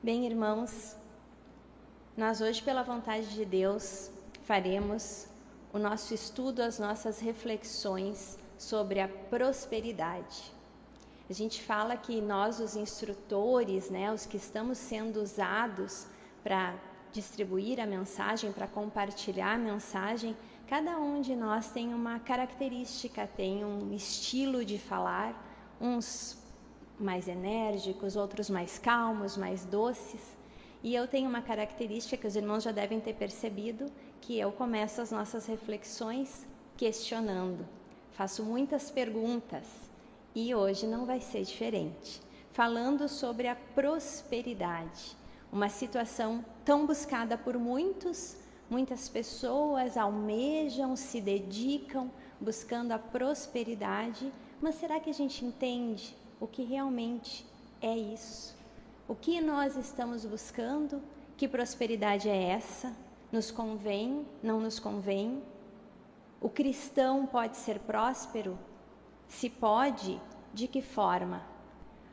Bem, irmãos, nós hoje, pela vontade de Deus, faremos o nosso estudo, as nossas reflexões sobre a prosperidade. A gente fala que nós, os instrutores, né, os que estamos sendo usados para distribuir a mensagem, para compartilhar a mensagem, cada um de nós tem uma característica, tem um estilo de falar, uns mais enérgicos, outros mais calmos, mais doces. E eu tenho uma característica que os irmãos já devem ter percebido, que eu começo as nossas reflexões questionando. Faço muitas perguntas e hoje não vai ser diferente. Falando sobre a prosperidade, uma situação tão buscada por muitos, muitas pessoas almejam, se dedicam buscando a prosperidade, mas será que a gente entende o que realmente é isso. O que nós estamos buscando? Que prosperidade é essa? Nos convém? Não nos convém? O cristão pode ser próspero? Se pode, de que forma?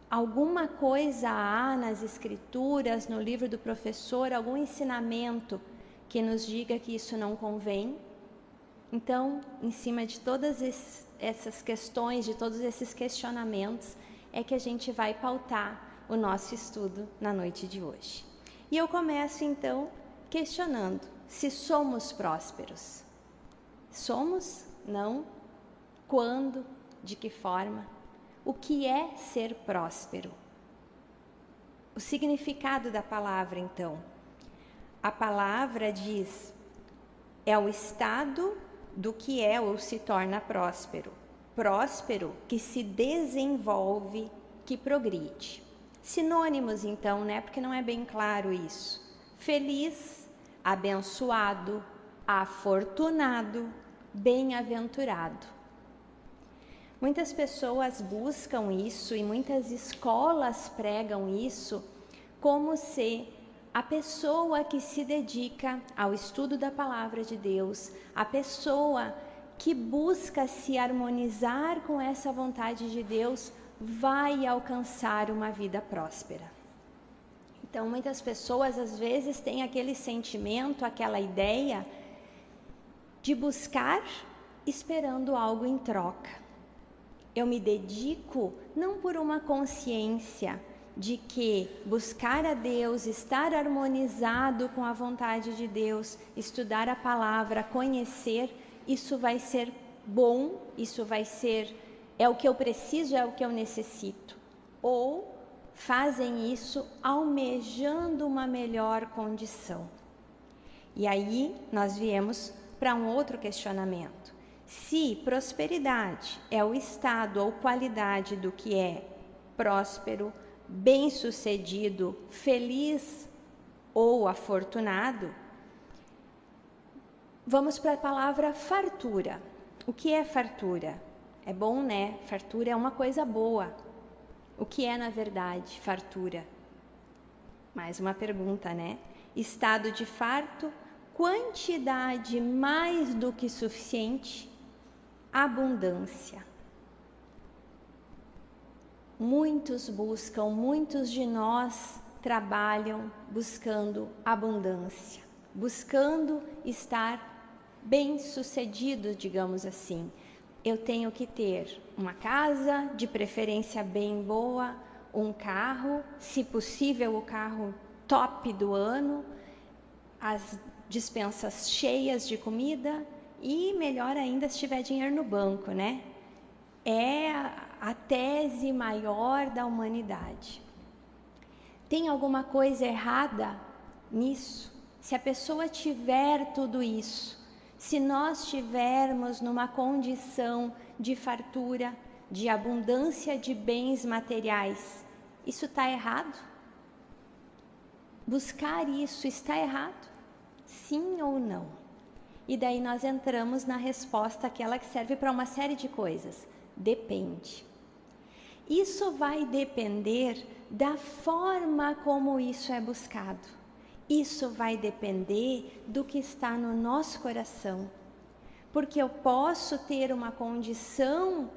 Alguma coisa há nas Escrituras, no livro do professor, algum ensinamento que nos diga que isso não convém? Então, em cima de todas essas questões, de todos esses questionamentos, é que a gente vai pautar o nosso estudo na noite de hoje. E eu começo então questionando se somos prósperos. Somos? Não? Quando? De que forma? O que é ser próspero? O significado da palavra, então. A palavra diz: é o estado do que é ou se torna próspero próspero que se desenvolve, que progride. Sinônimos, então, né? Porque não é bem claro isso. Feliz, abençoado, afortunado, bem-aventurado. Muitas pessoas buscam isso e muitas escolas pregam isso como se a pessoa que se dedica ao estudo da palavra de Deus, a pessoa que busca se harmonizar com essa vontade de Deus vai alcançar uma vida próspera. Então, muitas pessoas às vezes têm aquele sentimento, aquela ideia de buscar esperando algo em troca. Eu me dedico não por uma consciência de que buscar a Deus, estar harmonizado com a vontade de Deus, estudar a palavra, conhecer, isso vai ser bom, isso vai ser é o que eu preciso, é o que eu necessito. Ou fazem isso almejando uma melhor condição. E aí nós viemos para um outro questionamento. Se prosperidade é o estado ou qualidade do que é próspero, bem-sucedido, feliz ou afortunado, Vamos para a palavra fartura. O que é fartura? É bom, né? Fartura é uma coisa boa. O que é, na verdade, fartura? Mais uma pergunta, né? Estado de farto, quantidade mais do que suficiente, abundância. Muitos buscam, muitos de nós trabalham buscando abundância, buscando estar bem-sucedidos, digamos assim. Eu tenho que ter uma casa, de preferência bem boa, um carro, se possível o carro top do ano, as dispensas cheias de comida e melhor ainda se tiver dinheiro no banco, né? É a tese maior da humanidade. Tem alguma coisa errada nisso? Se a pessoa tiver tudo isso, se nós estivermos numa condição de fartura, de abundância de bens materiais, isso está errado? Buscar isso está errado? Sim ou não? E daí nós entramos na resposta, aquela que serve para uma série de coisas. Depende. Isso vai depender da forma como isso é buscado. Isso vai depender do que está no nosso coração. Porque eu posso ter uma condição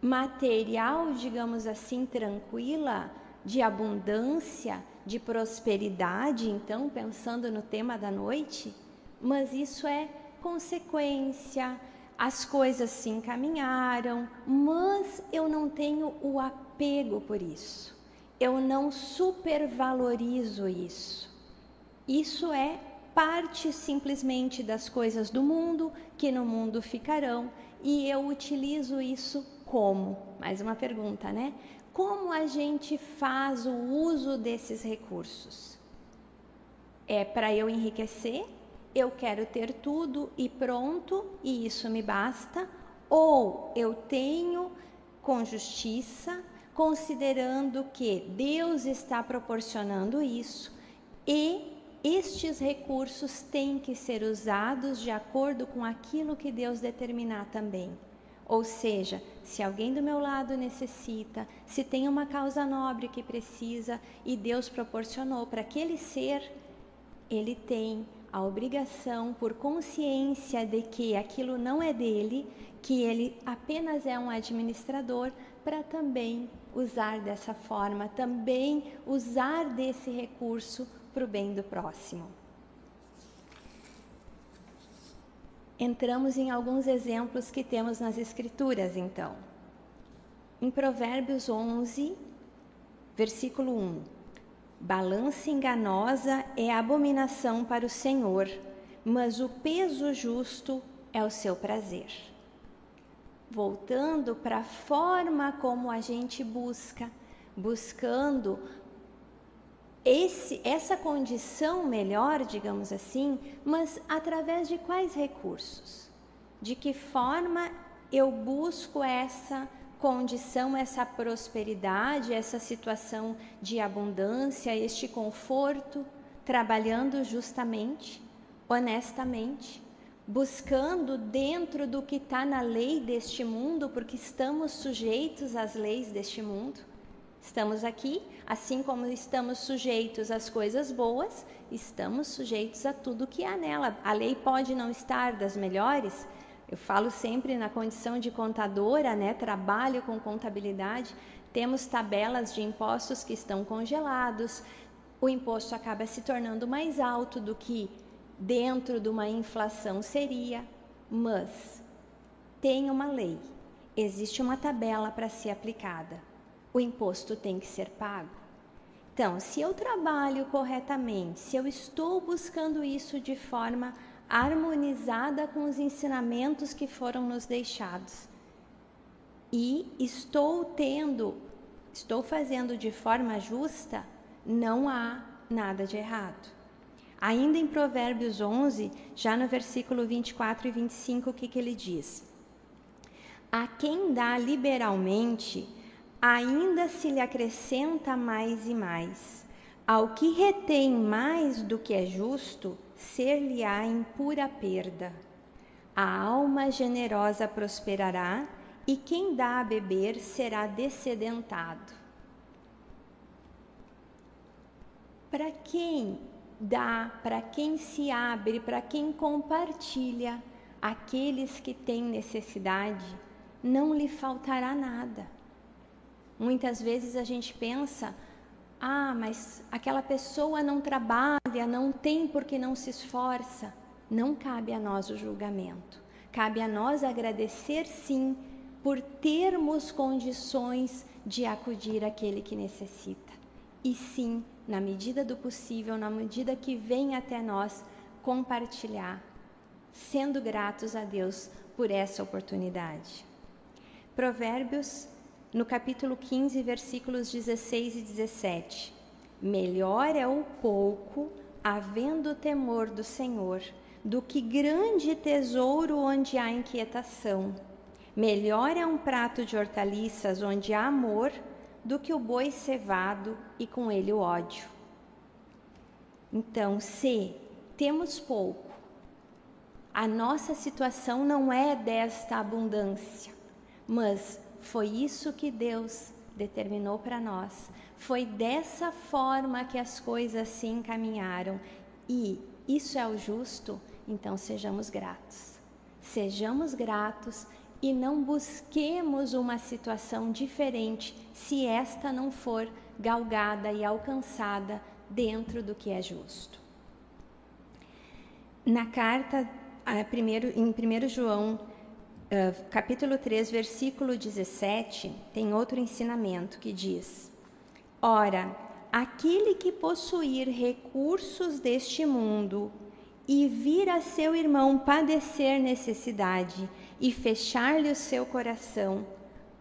material, digamos assim, tranquila, de abundância, de prosperidade, então, pensando no tema da noite, mas isso é consequência, as coisas se encaminharam, mas eu não tenho o apego por isso, eu não supervalorizo isso. Isso é parte simplesmente das coisas do mundo que no mundo ficarão e eu utilizo isso como? Mais uma pergunta, né? Como a gente faz o uso desses recursos? É para eu enriquecer? Eu quero ter tudo e pronto e isso me basta? Ou eu tenho com justiça, considerando que Deus está proporcionando isso e estes recursos têm que ser usados de acordo com aquilo que Deus determinar também. Ou seja, se alguém do meu lado necessita, se tem uma causa nobre que precisa e Deus proporcionou para aquele ser, ele tem a obrigação, por consciência de que aquilo não é dele, que ele apenas é um administrador, para também usar dessa forma, também usar desse recurso para o bem do próximo. Entramos em alguns exemplos que temos nas Escrituras, então. Em Provérbios 11, versículo 1: Balança enganosa é abominação para o Senhor, mas o peso justo é o seu prazer. Voltando para a forma como a gente busca, buscando esse, essa condição melhor, digamos assim, mas através de quais recursos? De que forma eu busco essa condição, essa prosperidade, essa situação de abundância, este conforto, trabalhando justamente, honestamente, buscando dentro do que está na lei deste mundo, porque estamos sujeitos às leis deste mundo Estamos aqui, assim como estamos sujeitos às coisas boas, estamos sujeitos a tudo que há nela. A lei pode não estar das melhores. Eu falo sempre na condição de contadora, né? Trabalho com contabilidade. Temos tabelas de impostos que estão congelados. O imposto acaba se tornando mais alto do que dentro de uma inflação seria, mas tem uma lei, existe uma tabela para ser aplicada o imposto tem que ser pago. Então, se eu trabalho corretamente, se eu estou buscando isso de forma harmonizada com os ensinamentos que foram nos deixados, e estou tendo, estou fazendo de forma justa, não há nada de errado. Ainda em Provérbios 11, já no versículo 24 e 25, o que, que ele diz? A quem dá liberalmente, ainda se lhe acrescenta mais e mais. Ao que retém mais do que é justo, ser-lhe-á em pura perda. A alma generosa prosperará, e quem dá a beber será descedentado. Para quem dá, para quem se abre, para quem compartilha, aqueles que têm necessidade, não lhe faltará nada. Muitas vezes a gente pensa: ah, mas aquela pessoa não trabalha, não tem porque não se esforça. Não cabe a nós o julgamento. Cabe a nós agradecer, sim, por termos condições de acudir àquele que necessita. E sim, na medida do possível, na medida que vem até nós, compartilhar, sendo gratos a Deus por essa oportunidade. Provérbios no capítulo 15, versículos 16 e 17. Melhor é o pouco, havendo temor do Senhor, do que grande tesouro onde há inquietação. Melhor é um prato de hortaliças onde há amor, do que o boi cevado e com ele o ódio. Então, se temos pouco, a nossa situação não é desta abundância, mas foi isso que Deus determinou para nós. Foi dessa forma que as coisas se encaminharam. E isso é o justo, então sejamos gratos. Sejamos gratos e não busquemos uma situação diferente se esta não for galgada e alcançada dentro do que é justo. Na carta, em 1 João, capítulo 3, versículo 17, tem outro ensinamento que diz: Ora, aquele que possuir recursos deste mundo e vir a seu irmão padecer necessidade e fechar-lhe o seu coração,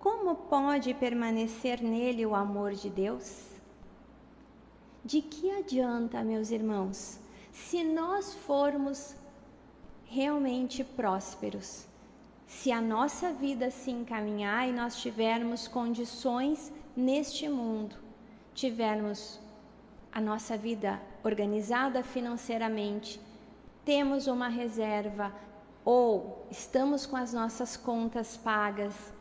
como pode permanecer nele o amor de Deus? De que adianta, meus irmãos, se nós formos realmente prósperos, se a nossa vida se encaminhar e nós tivermos condições neste mundo, tivermos a nossa vida organizada financeiramente, temos uma reserva ou estamos com as nossas contas pagas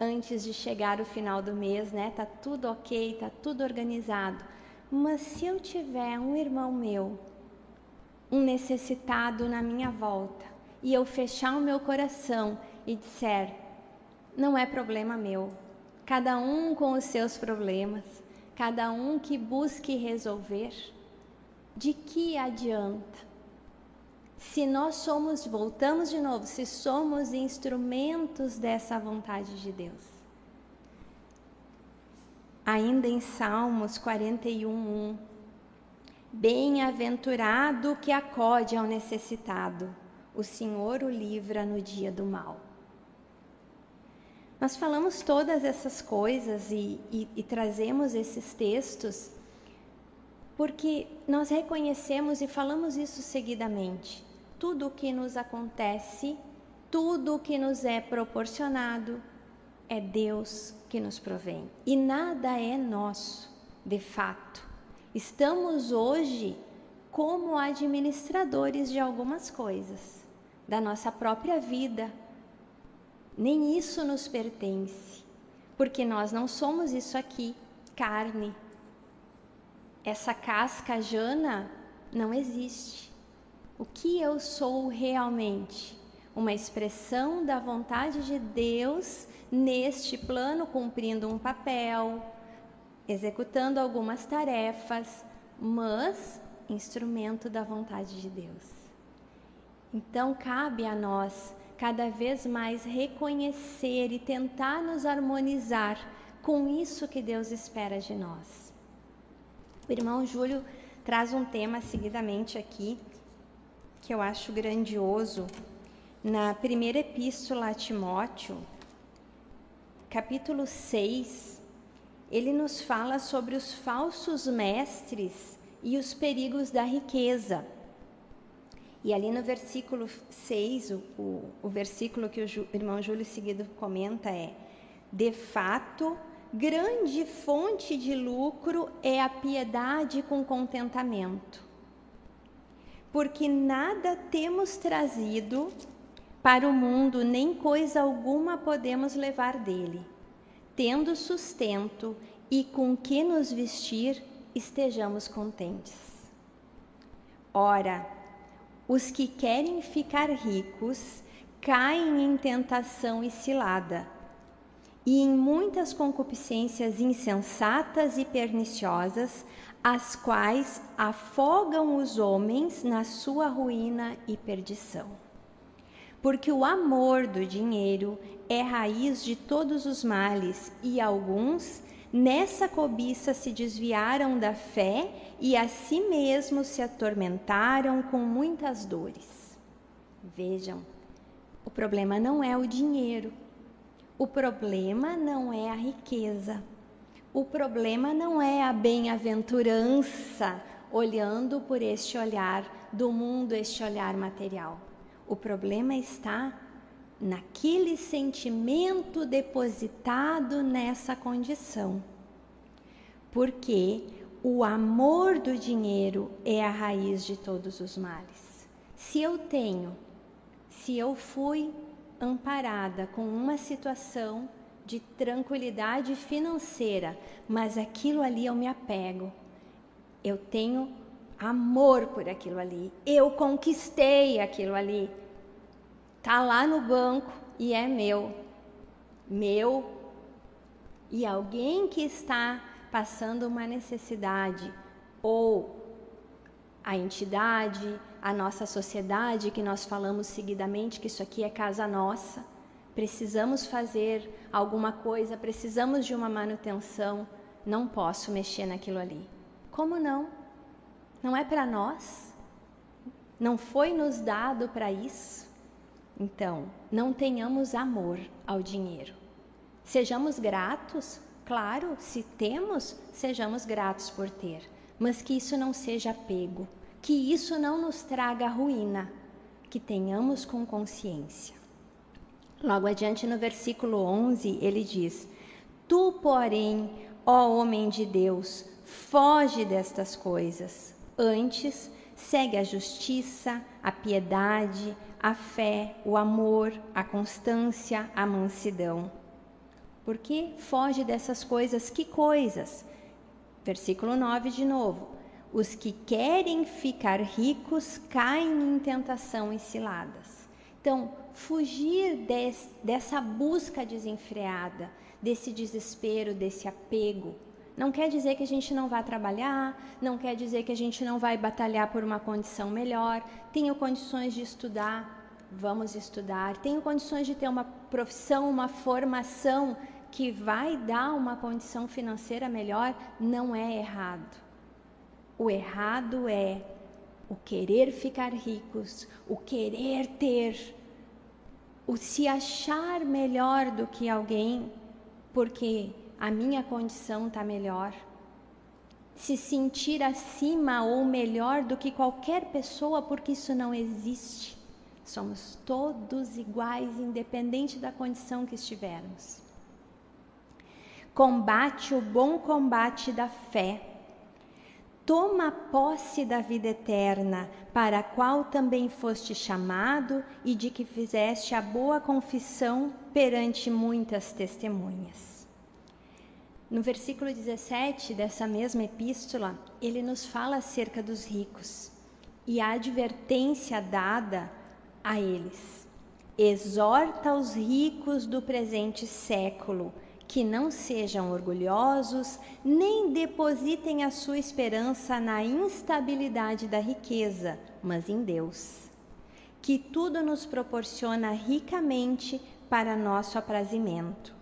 antes de chegar o final do mês, né? Tá tudo ok, tá tudo organizado. Mas se eu tiver um irmão meu, um necessitado na minha volta, e eu fechar o meu coração e disser: não é problema meu, cada um com os seus problemas, cada um que busque resolver, de que adianta? Se nós somos, voltamos de novo, se somos instrumentos dessa vontade de Deus. Ainda em Salmos 41, Bem-aventurado que acode ao necessitado, o Senhor o livra no dia do mal. Nós falamos todas essas coisas e, e, e trazemos esses textos porque nós reconhecemos e falamos isso seguidamente tudo o que nos acontece, tudo o que nos é proporcionado, é Deus que nos provém. E nada é nosso, de fato. Estamos hoje como administradores de algumas coisas, da nossa própria vida. Nem isso nos pertence, porque nós não somos isso aqui, carne. Essa casca jana não existe. O que eu sou realmente? Uma expressão da vontade de Deus neste plano, cumprindo um papel, executando algumas tarefas, mas instrumento da vontade de Deus. Então, cabe a nós cada vez mais reconhecer e tentar nos harmonizar com isso que Deus espera de nós. O irmão Júlio traz um tema seguidamente aqui que eu acho grandioso, na primeira epístola a Timóteo, capítulo 6, ele nos fala sobre os falsos mestres e os perigos da riqueza. E ali no versículo 6, o, o, o versículo que o, Ju, irmão Júlio seguido comenta é: De fato, grande fonte de lucro é a piedade com contentamento porque nada temos trazido para o mundo, nem coisa alguma podemos levar dele. Tendo sustento e com que nos vestir, estejamos contentes. Ora, os que querem ficar ricos caem em tentação e cilada, e em muitas concupiscências insensatas e perniciosas, as quais afogam os homens na sua ruína e perdição. Porque o amor do dinheiro é raiz de todos os males, e alguns nessa cobiça se desviaram da fé e a si mesmos se atormentaram com muitas dores. Vejam, o problema não é o dinheiro, o problema não é a riqueza o problema não é a bem-aventurança olhando por este olhar do mundo, este olhar material. O problema está naquele sentimento depositado nessa condição. Porque o amor do dinheiro é a raiz de todos os males. Se eu tenho, se eu fui amparada com uma situação de tranquilidade financeira, mas aquilo ali eu me apego. Eu tenho amor por aquilo ali. Eu conquistei aquilo ali. Tá lá no banco e é meu. Meu. E alguém que está passando uma necessidade ou a entidade, a nossa sociedade, que nós falamos seguidamente que isso aqui é casa nossa, precisamos fazer alguma coisa, precisamos de uma manutenção, não posso mexer naquilo ali. Como não? Não é para nós? Não foi nos dado para isso? Então, não tenhamos amor ao dinheiro. Sejamos gratos, claro, se temos, sejamos gratos por ter mas que isso não seja apego, que isso não nos traga ruína, que tenhamos com consciência. Logo adiante no versículo 11, ele diz: Tu, porém, ó homem de Deus, foge destas coisas. Antes, segue a justiça, a piedade, a fé, o amor, a constância, a mansidão. Por que foge dessas coisas? Que coisas? Versículo 9 de novo. Os que querem ficar ricos caem em tentação e ciladas. Então, fugir des, dessa busca desenfreada, desse desespero, desse apego, não quer dizer que a gente não vai trabalhar, não quer dizer que a gente não vai batalhar por uma condição melhor. Tenho condições de estudar, vamos estudar. Tenho condições de ter uma profissão, uma formação que vai dar uma condição financeira melhor não é errado. O errado é o querer ficar ricos, o querer ter, o se achar melhor do que alguém porque a minha condição está melhor. Se sentir acima ou melhor do que qualquer pessoa porque isso não existe. Somos todos iguais, independente da condição que estivermos combate o bom combate da fé. Toma posse da vida eterna, para a qual também foste chamado e de que fizeste a boa confissão perante muitas testemunhas. No versículo 17 dessa mesma epístola, ele nos fala acerca dos ricos e a advertência dada a eles. Exorta os ricos do presente século que não sejam orgulhosos, nem depositem a sua esperança na instabilidade da riqueza, mas em Deus, que tudo nos proporciona ricamente para nosso aprazimento.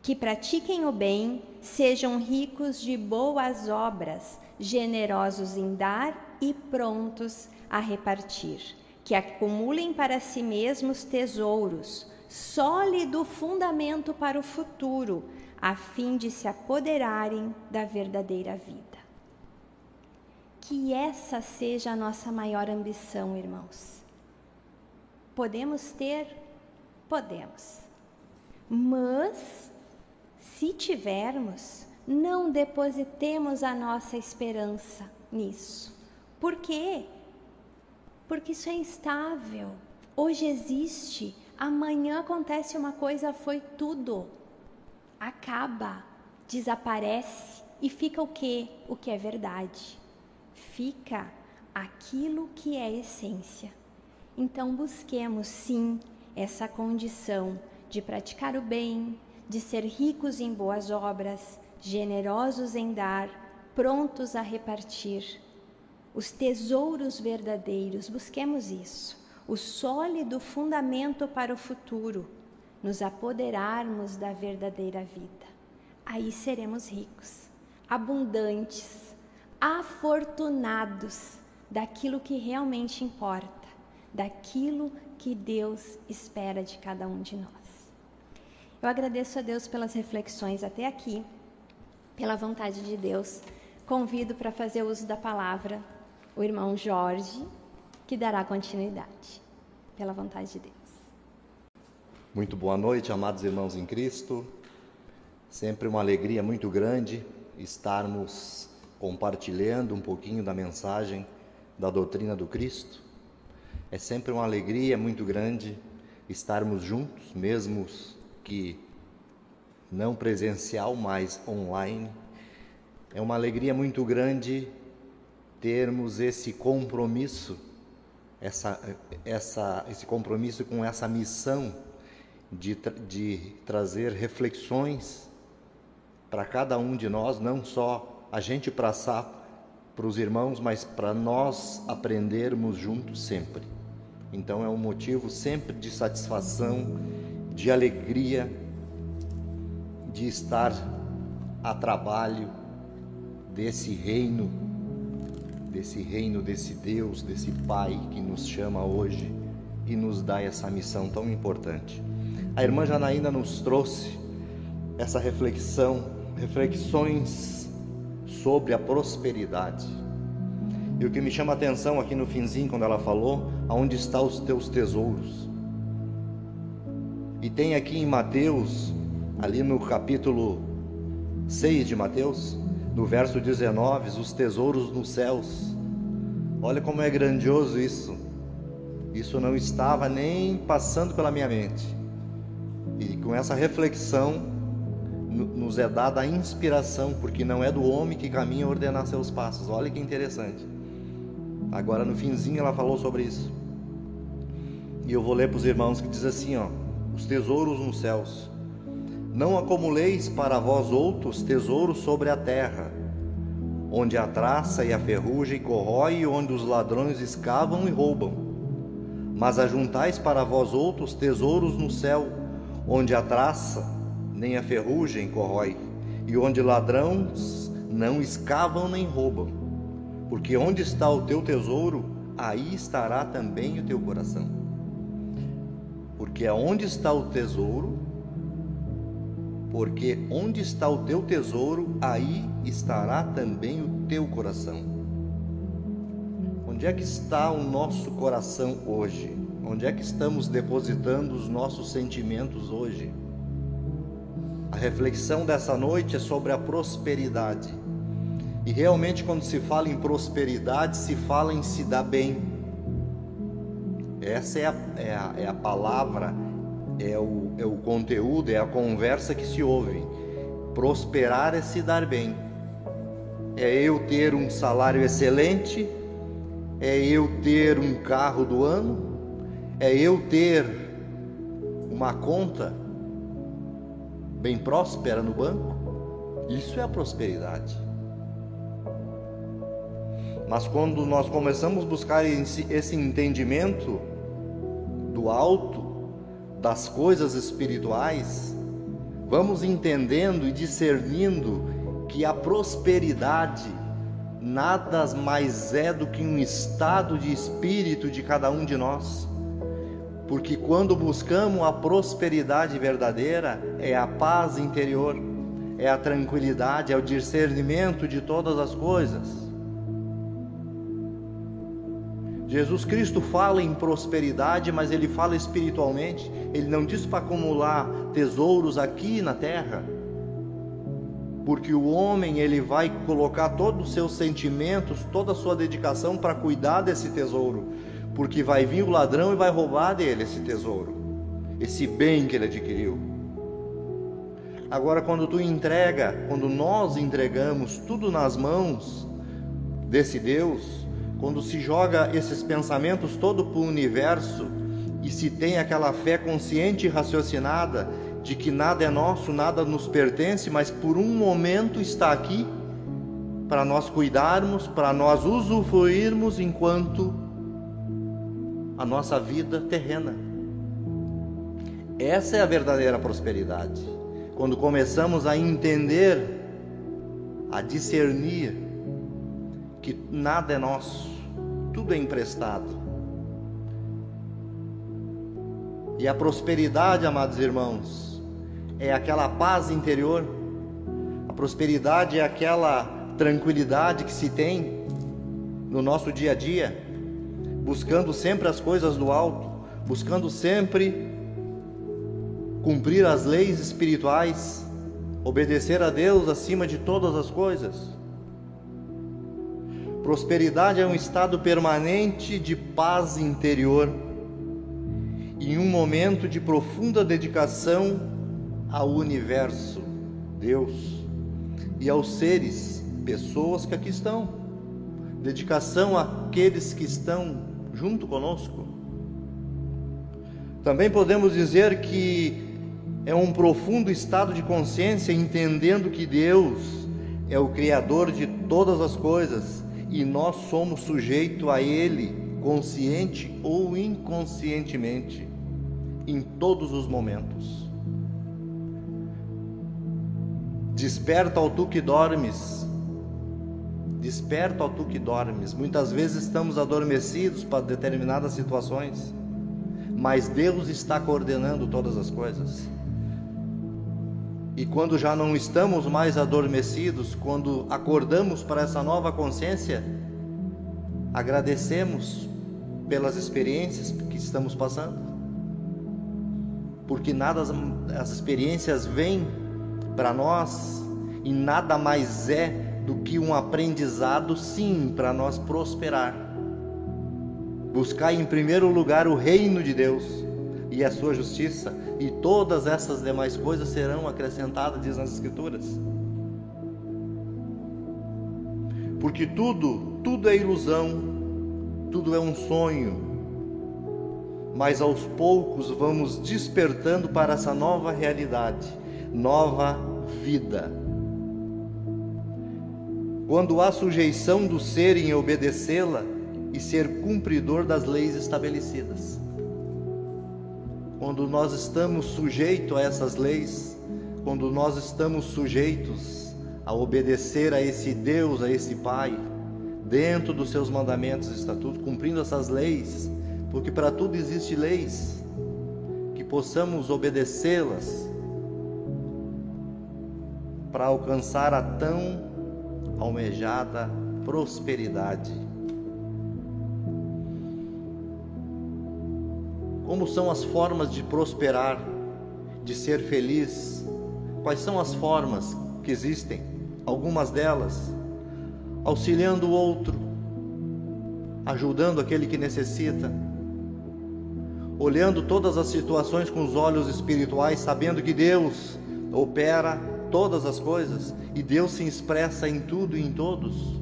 Que pratiquem o bem, sejam ricos de boas obras, generosos em dar e prontos a repartir. Que acumulem para si mesmos tesouros sólido fundamento para o futuro, a fim de se apoderarem da verdadeira vida. Que essa seja a nossa maior ambição, irmãos. Podemos ter? Podemos. Mas, se tivermos, não depositemos a nossa esperança nisso. Por quê? Porque isso é instável. Hoje existe, Amanhã acontece uma coisa, foi tudo. Acaba, desaparece e fica o que? O que é verdade. Fica aquilo que é essência. Então busquemos sim essa condição de praticar o bem, de ser ricos em boas obras, generosos em dar, prontos a repartir. Os tesouros verdadeiros, busquemos isso o sólido fundamento para o futuro, nos apoderarmos da verdadeira vida. Aí seremos ricos, abundantes, afortunados daquilo que realmente importa, daquilo que Deus espera de cada um de nós. Eu agradeço a Deus pelas reflexões até aqui, pela vontade de Deus. Convido para fazer uso da palavra o irmão Jorge, que dará continuidade, pela vontade de Deus. Muito boa noite, amados irmãos em Cristo. Sempre uma alegria muito grande estarmos compartilhando um pouquinho da mensagem da doutrina do Cristo. É sempre uma alegria muito grande estarmos juntos, mesmo que não presencial, mas online. É uma alegria muito grande termos esse compromisso essa, essa, esse compromisso com essa missão de, de trazer reflexões para cada um de nós, não só a gente passar para os irmãos, mas para nós aprendermos juntos sempre. Então é um motivo sempre de satisfação, de alegria, de estar a trabalho desse reino, desse reino, desse Deus, desse Pai que nos chama hoje e nos dá essa missão tão importante. A irmã Janaína nos trouxe essa reflexão, reflexões sobre a prosperidade. E o que me chama a atenção aqui no finzinho, quando ela falou, aonde estão os teus tesouros? E tem aqui em Mateus, ali no capítulo 6 de Mateus, no verso 19, os tesouros nos céus. Olha como é grandioso isso. Isso não estava nem passando pela minha mente. E com essa reflexão nos é dada a inspiração, porque não é do homem que caminha ordenar seus passos. Olha que interessante. Agora no finzinho ela falou sobre isso. E eu vou ler para os irmãos que diz assim, ó: Os tesouros nos céus. Não acumuleis para vós outros tesouros sobre a terra, onde a traça e a ferrugem corrói e onde os ladrões escavam e roubam. Mas ajuntais para vós outros tesouros no céu, onde a traça nem a ferrugem corrói, e onde ladrões não escavam nem roubam. Porque onde está o teu tesouro, aí estará também o teu coração. Porque aonde está o tesouro, porque onde está o teu tesouro, aí estará também o teu coração. Onde é que está o nosso coração hoje? Onde é que estamos depositando os nossos sentimentos hoje? A reflexão dessa noite é sobre a prosperidade. E realmente, quando se fala em prosperidade, se fala em se dar bem. Essa é a, é a, é a palavra, é o, é o conteúdo, é a conversa que se ouve. Prosperar é se dar bem. É eu ter um salário excelente, é eu ter um carro do ano, é eu ter uma conta bem próspera no banco. Isso é a prosperidade. Mas quando nós começamos a buscar esse entendimento do alto, das coisas espirituais, vamos entendendo e discernindo que a prosperidade nada mais é do que um estado de espírito de cada um de nós. Porque quando buscamos a prosperidade verdadeira, é a paz interior, é a tranquilidade, é o discernimento de todas as coisas. Jesus Cristo fala em prosperidade, mas ele fala espiritualmente. Ele não diz para acumular tesouros aqui na terra. Porque o homem ele vai colocar todos os seus sentimentos, toda a sua dedicação para cuidar desse tesouro, porque vai vir o ladrão e vai roubar dele esse tesouro, esse bem que ele adquiriu. Agora quando tu entrega, quando nós entregamos tudo nas mãos desse Deus, quando se joga esses pensamentos todo para o universo e se tem aquela fé consciente e raciocinada de que nada é nosso, nada nos pertence, mas por um momento está aqui para nós cuidarmos, para nós usufruirmos enquanto a nossa vida terrena. Essa é a verdadeira prosperidade. Quando começamos a entender, a discernir que nada é nosso, tudo é emprestado. E a prosperidade, amados irmãos, é aquela paz interior, a prosperidade é aquela tranquilidade que se tem no nosso dia a dia, buscando sempre as coisas do alto, buscando sempre cumprir as leis espirituais, obedecer a Deus acima de todas as coisas. Prosperidade é um estado permanente de paz interior em um momento de profunda dedicação ao universo, Deus, e aos seres, pessoas que aqui estão. Dedicação àqueles que estão junto conosco. Também podemos dizer que é um profundo estado de consciência, entendendo que Deus é o Criador de todas as coisas e nós somos sujeitos a Ele, consciente ou inconscientemente, em todos os momentos. Desperta ao tu que dormes. Desperta ao tu que dormes. Muitas vezes estamos adormecidos para determinadas situações, mas Deus está coordenando todas as coisas. E quando já não estamos mais adormecidos, quando acordamos para essa nova consciência, agradecemos pelas experiências que estamos passando. Porque nada as experiências vêm para nós e nada mais é do que um aprendizado sim para nós prosperar. Buscar em primeiro lugar o reino de Deus e a sua justiça e todas essas demais coisas serão acrescentadas, diz nas Escrituras. Porque tudo, tudo é ilusão, tudo é um sonho, mas aos poucos vamos despertando para essa nova realidade, nova vida. Quando há sujeição do ser em obedecê-la e ser cumpridor das leis estabelecidas quando nós estamos sujeitos a essas leis, quando nós estamos sujeitos a obedecer a esse Deus, a esse Pai, dentro dos seus mandamentos e estatutos, cumprindo essas leis, porque para tudo existe leis, que possamos obedecê-las para alcançar a tão almejada prosperidade. Como são as formas de prosperar, de ser feliz? Quais são as formas que existem? Algumas delas, auxiliando o outro, ajudando aquele que necessita, olhando todas as situações com os olhos espirituais, sabendo que Deus opera todas as coisas e Deus se expressa em tudo e em todos.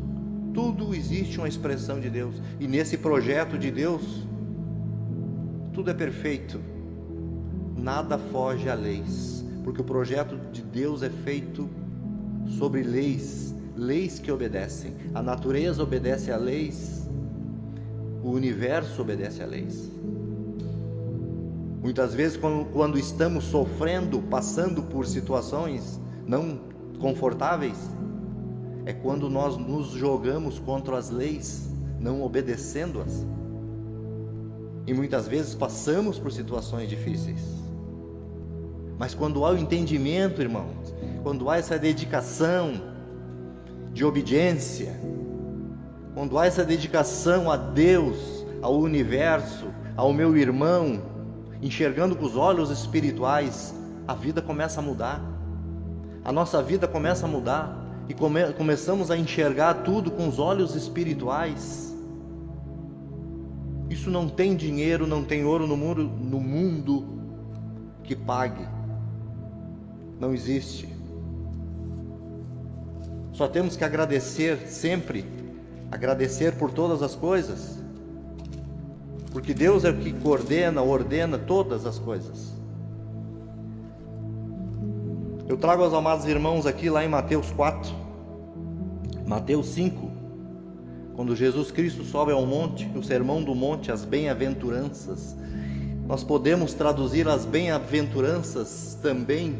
Tudo existe uma expressão de Deus, e nesse projeto de Deus, tudo é perfeito, nada foge a leis, porque o projeto de Deus é feito sobre leis, leis que obedecem. A natureza obedece a leis, o universo obedece a leis. Muitas vezes, quando, estamos sofrendo, passando por situações não confortáveis, é quando nós nos jogamos contra as leis, não obedecendo-as. E muitas vezes passamos por situações difíceis. Mas quando há o entendimento, irmãos, quando há essa dedicação de obediência, quando há essa dedicação a Deus, ao universo, ao meu irmão, enxergando com os olhos espirituais, a vida começa a mudar. A nossa vida começa a mudar e come começamos a enxergar tudo com os olhos espirituais. Isso não tem dinheiro, não tem ouro no mundo, no mundo que pague. Não existe. Só temos que agradecer sempre, agradecer por todas as coisas, porque Deus é o que coordena, ordena todas as coisas. Eu trago aos amados irmãos aqui lá em Mateus 4, Mateus 5, quando Jesus Cristo sobe ao monte, o sermão do monte, as bem-aventuranças, nós podemos traduzir as bem-aventuranças também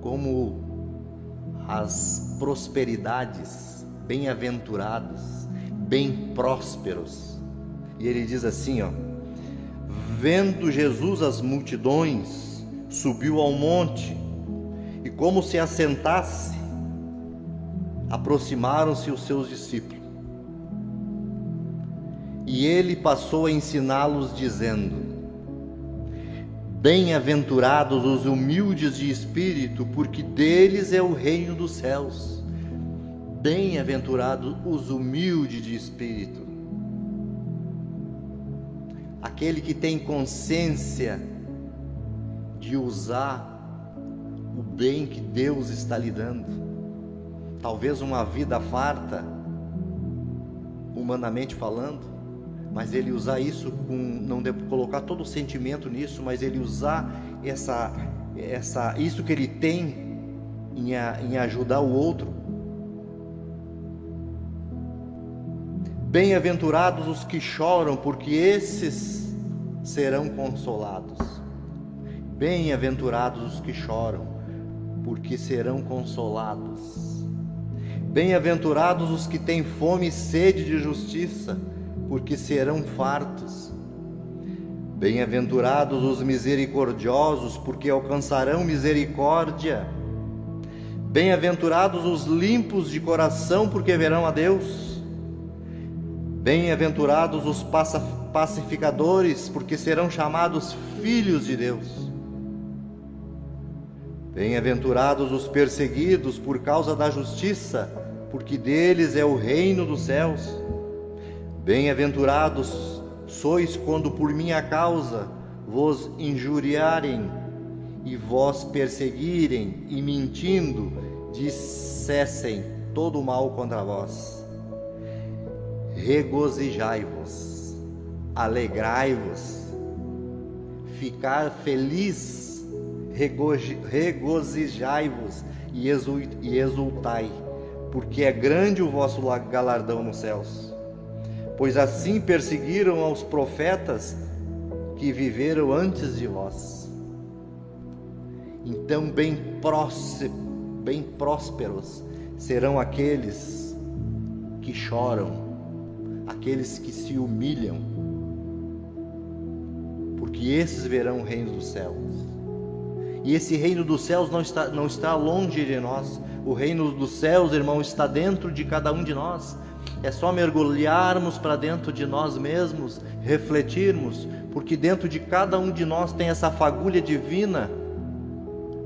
como as prosperidades, bem-aventurados, bem prósperos. E ele diz assim, ó: Vendo Jesus as multidões, subiu ao monte e como se assentasse, aproximaram-se os seus discípulos. E ele passou a ensiná-los, dizendo: Bem-aventurados os humildes de espírito, porque deles é o reino dos céus. Bem-aventurados os humildes de espírito. Aquele que tem consciência de usar o bem que Deus está lhe dando talvez uma vida farta, humanamente falando, mas ele usar isso com não colocar todo o sentimento nisso, mas ele usar essa essa isso que ele tem em, em ajudar o outro. Bem-aventurados os que choram, porque esses serão consolados. Bem-aventurados os que choram, porque serão consolados. Bem-aventurados os que têm fome e sede de justiça, porque serão fartos. Bem-aventurados os misericordiosos, porque alcançarão misericórdia. Bem-aventurados os limpos de coração, porque verão a Deus. Bem-aventurados os pacificadores, porque serão chamados filhos de Deus. Bem-aventurados os perseguidos por causa da justiça, porque deles é o reino dos céus. Bem-aventurados sois quando por minha causa vos injuriarem e vos perseguirem e mentindo dissessem todo o mal contra vós. Regozijai-vos, alegrai-vos, ficar feliz, regozijai-vos e exultai, porque é grande o vosso galardão nos céus pois assim perseguiram aos profetas que viveram antes de vós. Então, bem, bem prósperos serão aqueles que choram, aqueles que se humilham, porque esses verão o reino dos céus. E esse reino dos céus não está, não está longe de nós. O reino dos céus, irmão, está dentro de cada um de nós. É só mergulharmos para dentro de nós mesmos, refletirmos, porque dentro de cada um de nós tem essa fagulha divina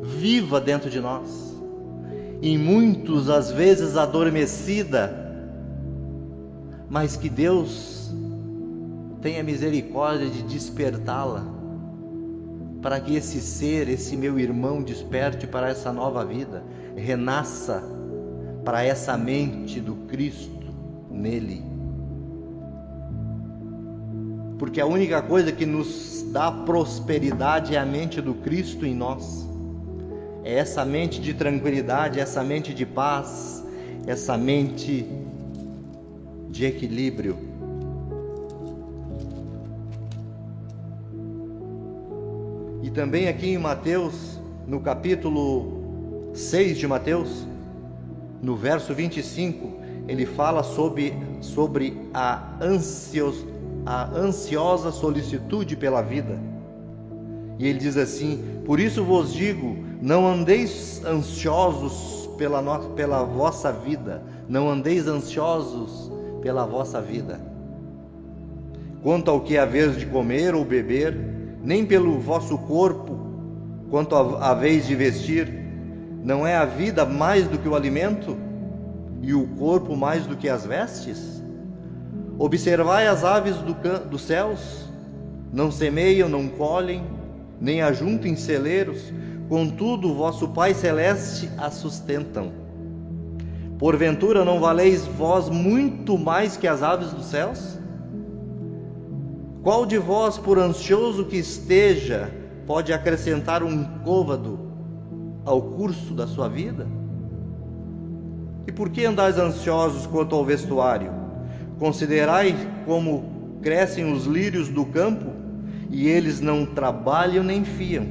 viva dentro de nós. E muitos às vezes adormecida, mas que Deus tenha misericórdia de despertá-la, para que esse ser, esse meu irmão, desperte para essa nova vida, renasça para essa mente do Cristo nele. Porque a única coisa que nos dá prosperidade é a mente do Cristo em nós. É essa mente de tranquilidade, essa mente de paz, essa mente de equilíbrio. E também aqui em Mateus, no capítulo 6 de Mateus, no verso 25, ele fala sobre, sobre a, ansios, a ansiosa solicitude pela vida. E ele diz assim: Por isso vos digo, não andeis ansiosos pela, no, pela vossa vida, não andeis ansiosos pela vossa vida. Quanto ao que haveis de comer ou beber, nem pelo vosso corpo, quanto haveis de vestir, não é a vida mais do que o alimento? e o corpo mais do que as vestes? Observai as aves do dos céus, não semeiam, não colhem, nem ajuntem celeiros, contudo vosso Pai Celeste as sustentam. Porventura não valeis vós muito mais que as aves dos céus? Qual de vós, por ansioso que esteja, pode acrescentar um côvado ao curso da sua vida? E por que andais ansiosos quanto ao vestuário? Considerai como crescem os lírios do campo, e eles não trabalham nem fiam.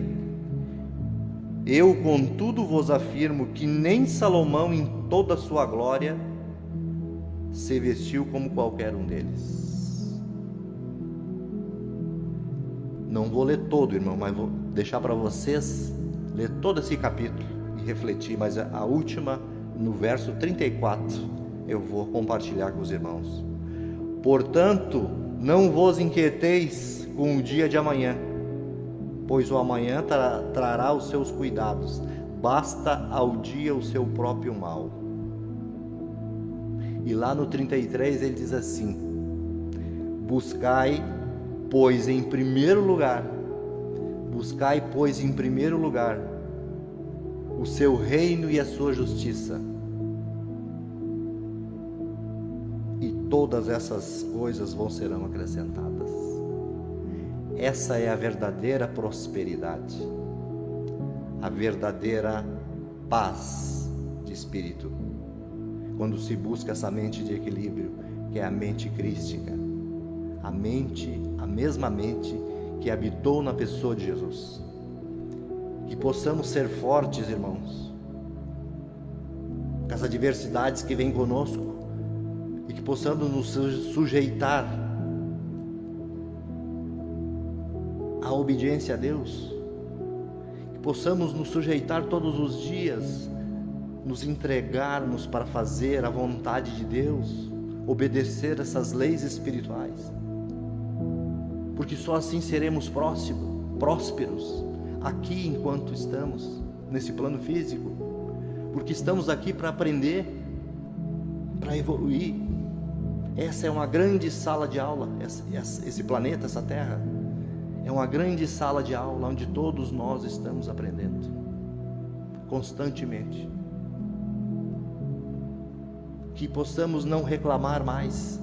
Eu, contudo, vos afirmo que nem Salomão, em toda a sua glória, se vestiu como qualquer um deles. Não vou ler todo, irmão, mas vou deixar para vocês ler todo esse capítulo e refletir, mas a última no verso 34, eu vou compartilhar com os irmãos. Portanto, não vos inquieteis com o dia de amanhã, pois o amanhã tra trará os seus cuidados, basta ao dia o seu próprio mal. E lá no 33 ele diz assim: Buscai, pois em primeiro lugar, buscai, pois em primeiro lugar, o seu reino e a sua justiça todas essas coisas vão serão acrescentadas. Essa é a verdadeira prosperidade, a verdadeira paz de espírito. Quando se busca essa mente de equilíbrio, que é a mente crística, a mente, a mesma mente que habitou na pessoa de Jesus. Que possamos ser fortes, irmãos, com as adversidades que vêm conosco e que possamos nos sujeitar à obediência a Deus, que possamos nos sujeitar todos os dias, nos entregarmos para fazer a vontade de Deus, obedecer essas leis espirituais porque só assim seremos próximos, prósperos aqui enquanto estamos nesse plano físico, porque estamos aqui para aprender, para evoluir. Essa é uma grande sala de aula, esse planeta, essa Terra, é uma grande sala de aula onde todos nós estamos aprendendo, constantemente. Que possamos não reclamar mais,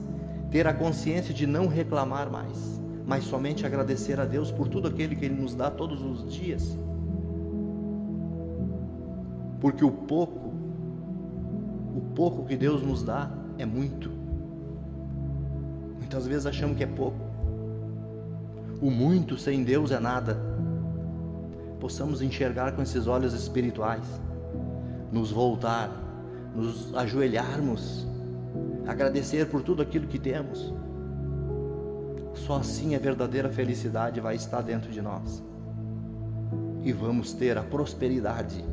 ter a consciência de não reclamar mais mas somente agradecer a Deus por tudo aquilo que Ele nos dá todos os dias. Porque o pouco, o pouco que Deus nos dá é muito. Muitas vezes achamos que é pouco. O muito sem Deus é nada. Possamos enxergar com esses olhos espirituais, nos voltar, nos ajoelharmos, agradecer por tudo aquilo que temos só assim a verdadeira felicidade vai estar dentro de nós. E vamos ter a prosperidade.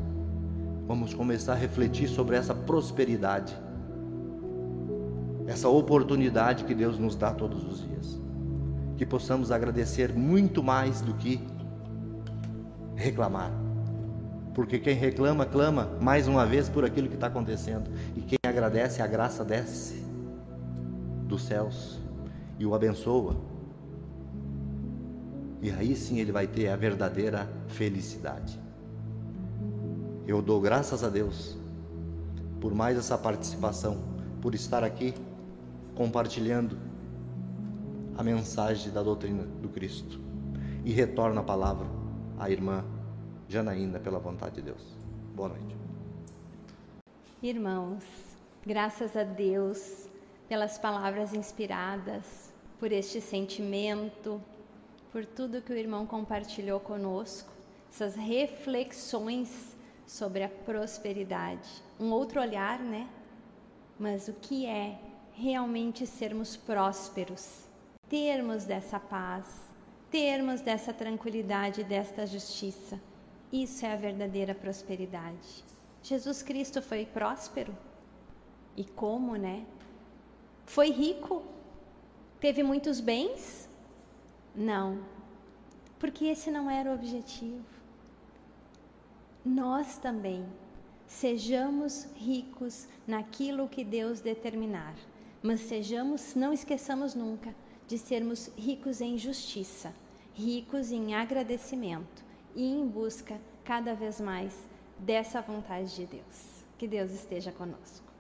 Vamos começar a refletir sobre essa prosperidade. Essa oportunidade que Deus nos dá todos os dias. Que possamos agradecer muito mais do que reclamar. Porque quem reclama, clama mais uma vez por aquilo que está acontecendo. E quem agradece, a graça desce dos céus e o abençoa e aí sim ele vai ter a verdadeira felicidade. Eu dou graças a Deus por mais essa participação, por estar aqui compartilhando a mensagem da doutrina do Cristo. E retorno a palavra à irmã Janaína, pela vontade de Deus. Boa noite. Irmãos, graças a Deus pelas palavras inspiradas, por este sentimento por tudo que o irmão compartilhou conosco, essas reflexões sobre a prosperidade. Um outro olhar, né? Mas o que é realmente sermos prósperos? Termos dessa paz, termos dessa tranquilidade, desta justiça. Isso é a verdadeira prosperidade. Jesus Cristo foi próspero? E como, né? Foi rico? Teve muitos bens? Não, porque esse não era o objetivo. Nós também sejamos ricos naquilo que Deus determinar, mas sejamos, não esqueçamos nunca de sermos ricos em justiça, ricos em agradecimento e em busca cada vez mais dessa vontade de Deus. Que Deus esteja conosco.